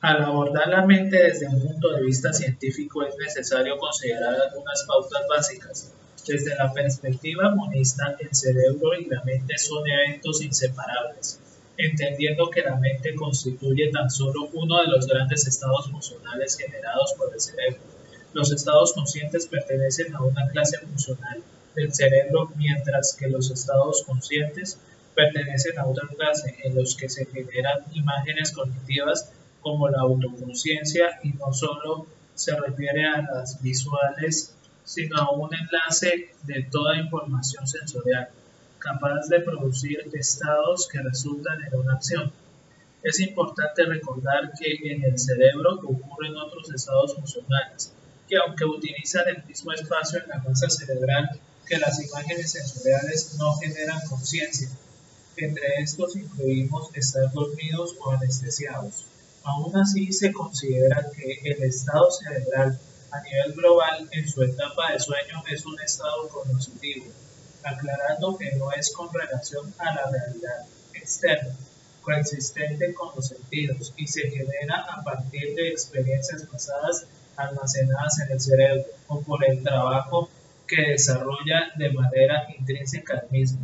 Al abordar la mente desde un punto de vista científico es necesario considerar algunas pautas básicas. Desde la perspectiva monista, el cerebro y la mente son eventos inseparables, entendiendo que la mente constituye tan solo uno de los grandes estados funcionales generados por el cerebro. Los estados conscientes pertenecen a una clase funcional del cerebro, mientras que los estados conscientes pertenecen a otra clase en los que se generan imágenes cognitivas como la autoconciencia y no solo se refiere a las visuales, sino a un enlace de toda información sensorial, capaz de producir estados que resultan en una acción. Es importante recordar que en el cerebro ocurren otros estados funcionales, que aunque utilizan el mismo espacio en la masa cerebral que las imágenes sensoriales no generan conciencia. Entre estos incluimos estar dormidos o anestesiados. Aún así, se considera que el estado cerebral a nivel global en su etapa de sueño es un estado cognitivo, aclarando que no es con relación a la realidad externa, coexistente con los sentidos y se genera a partir de experiencias pasadas almacenadas en el cerebro o por el trabajo que desarrolla de manera intrínseca al mismo.